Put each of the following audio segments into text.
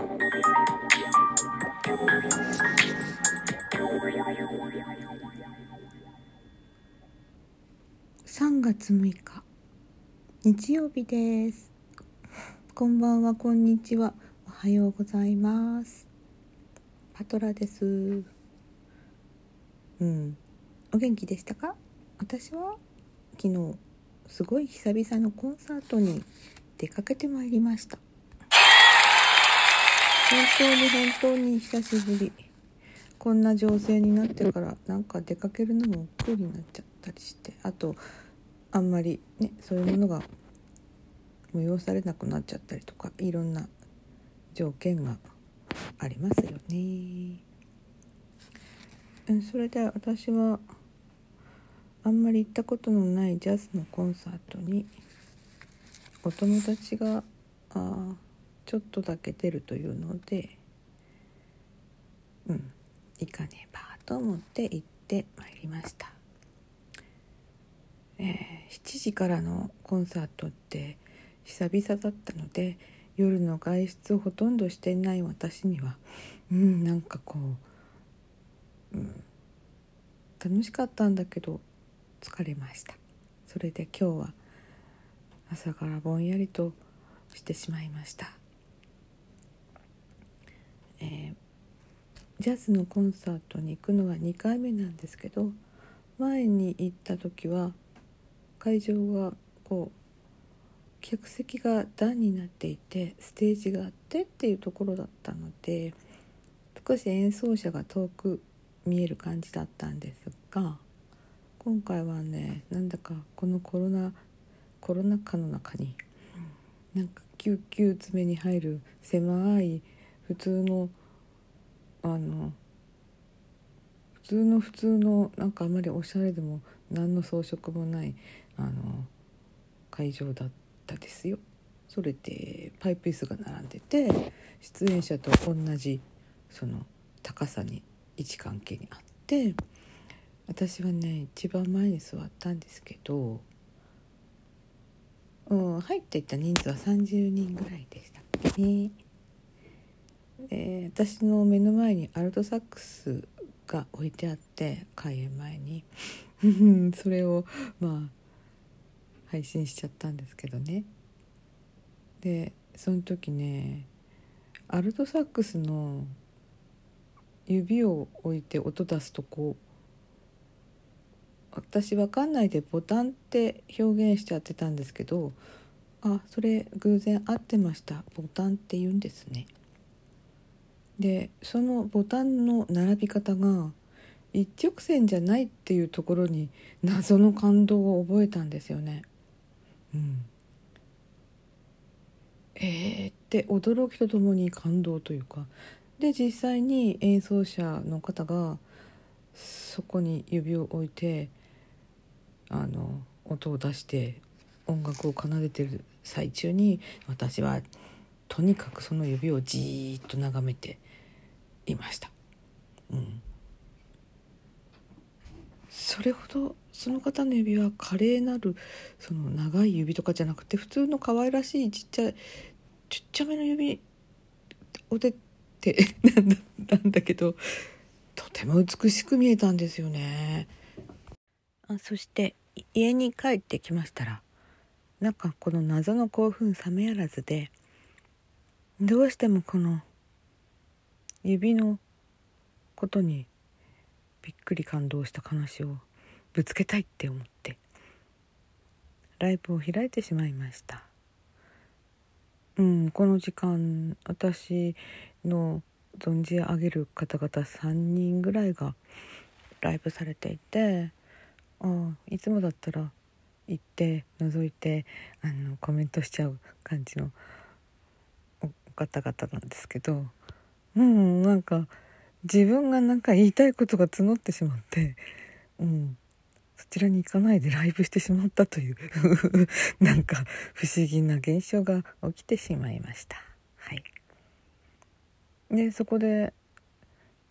3月6日日曜日です。こんばんはこんにちは。おはようございます。パトラです。うん。お元気でしたか？私は昨日すごい久々のコンサートに出かけてまいりました。本当に本当に久しぶりこんな情勢になってからなんか出かけるのも億劫になっちゃったりしてあとあんまりねそういうものが催されなくなっちゃったりとかいろんな条件がありますよね。それで私はあんまり行ったことのないジャズのコンサートにお友達があちょっとだけ出るというのでうん行かねばと思って行ってまいりました、えー、7時からのコンサートって久々だったので夜の外出をほとんどしていない私にはうんなんかこう、うん、楽しかったんだけど疲れました。それで今日は朝からぼんやりとしてしまいました、えー、ジャズのコンサートに行くのは2回目なんですけど前に行った時は会場はこう客席が段になっていてステージがあってっていうところだったので少し演奏者が遠く見える感じだったんですが今回はねなんだかこのコロナコロナ禍の中になんか救急詰めに入る狭い普通のあの普通の普通のなんかあまりおしゃれでも何の装飾もないあの会場だったですよ。それでパイプ椅子が並んでて出演者と同じその高さに位置関係にあって私はね一番前に座ったんですけど、うん、入っていった人数は30人ぐらいでしたっけね。えー、私の目の前にアルトサックスが置いてあって開演前に。それをまあ配信しちゃったんですけどね。でその時ねアルトサックスの指を置いて音出すとこう私わかんないでボタンって表現しちゃってたんですけどあそれ偶然合ってました。ボタンって言うんですね。でそのボタンの並び方が一直線じゃないっていうところに謎の感動を覚えたんですよね。うん。えーって驚きとともに感動というかで実際に演奏者の方がそこに指を置いてあの音を出して音楽を奏でてる最中に私はとにかくその指をじーっと眺めていました。うん、それほどその方の指は華麗なるその長い指とかじゃなくて普通の可愛らしいちっちゃいちっちゃめの指をでって なんだけどとても美しく見えたんですよね。あそして家に帰ってきましたらなんかこの謎の興奮冷めやらずでどうしてもこの指のことにびっくり感動した話をぶつけたいって思ってライブを開いてしまいました。うんこの時間私の存じ上げる方々3人ぐらいがライブされていてああいつもだったら行って覗いてあのコメントしちゃう感じの方々なんですけどうんなんか自分がなんか言いたいことが募ってしまって、うん、そちらに行かないでライブしてしまったという なんか不思議な現象が起きてしまいました。はい、でそこで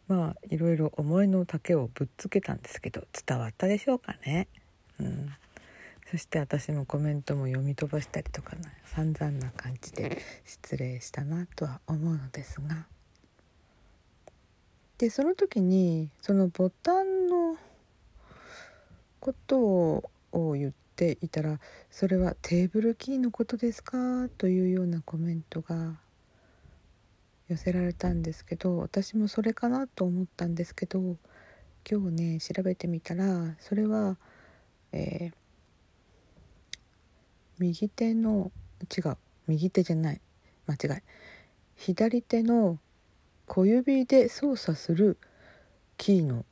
まあいろいろ思いの丈をぶっつけたんですけど伝わったでしょうかね。うん、そして私のコメントも読み飛ばしたりとかな散々な感じで失礼したなとは思うのですがでその時にそのボタンのことを言っていたら「それはテーブルキーのことですか?」というようなコメントが寄せられたんですけど私もそれかなと思ったんですけど今日ね調べてみたらそれは、えー、右手の違う右手じゃない間違い左手の小指で操作するキーの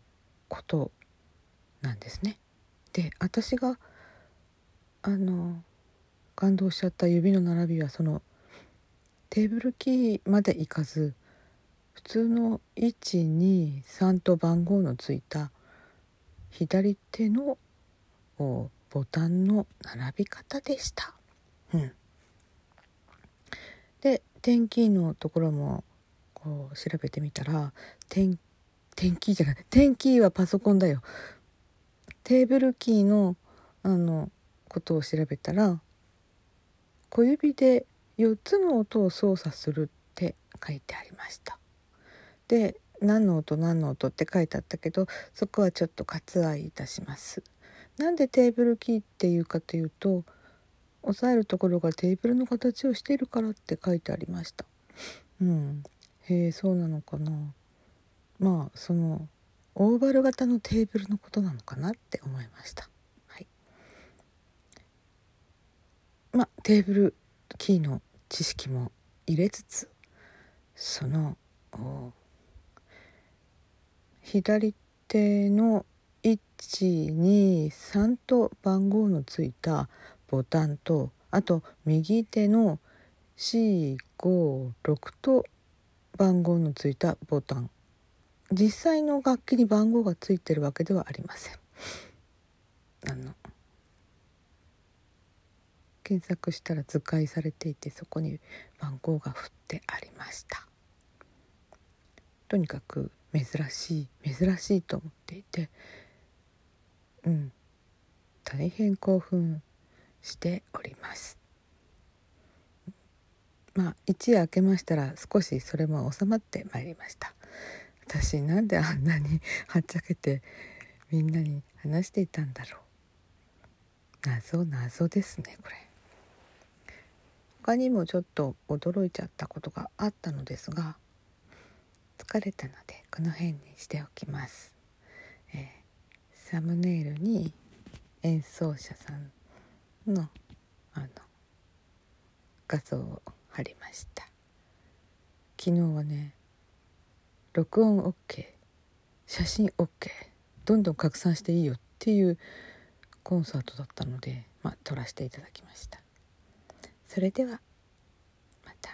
ことなんですね。で私があの感動しちゃった指の並びはそのテーブルキーまでいかず普通の123と番号のついた左手のボタンの並び方でした。うん、で点キーのところも調べてみたら点点キーじゃない点キーはパソコンだよ。テーブルキーのあのことを調べたら小指で4つの音を操作するって書いてありました。で何の音何の音って書いてあったけどそこはちょっと割愛いたします。なんでテーブルキーっていうかというと押さえるところがテーブルの形をしているからって書いてありました。うん。へえそうなのかな。まあそのオーバル型のテーブルのことなのかなって思いました。はい。まあテーブルキーの知識も入れつつその左手の123と番号のついたボタンとあと右手の456と番号のついたボタン。実際の楽器に番号がついてるわけではありません。あの？検索したら図解されていてそこに番号が振ってありました。とにかく珍しい珍しいと思っていて。うん。大変興奮しております。まあ一夜明けましたら少しそれも収まってまいりました。私なんであんなに はっちゃけてみんなに話していたんだろう。謎謎ですねこれ。他にもちょっと驚いちゃったことがあったのですが疲れたのでこの辺にしておきます、えー、サムネイルに演奏者さんのあの画像をありました。昨日はね録音 OK 写真 OK どんどん拡散していいよっていうコンサートだったので、まあ、撮らせていただきました。それではまた。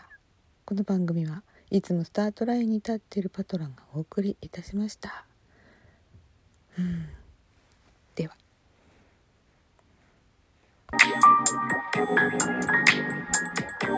この番組はいつもスタートラインに立っているパトランがお送りいたしました。うん。では。Thank you.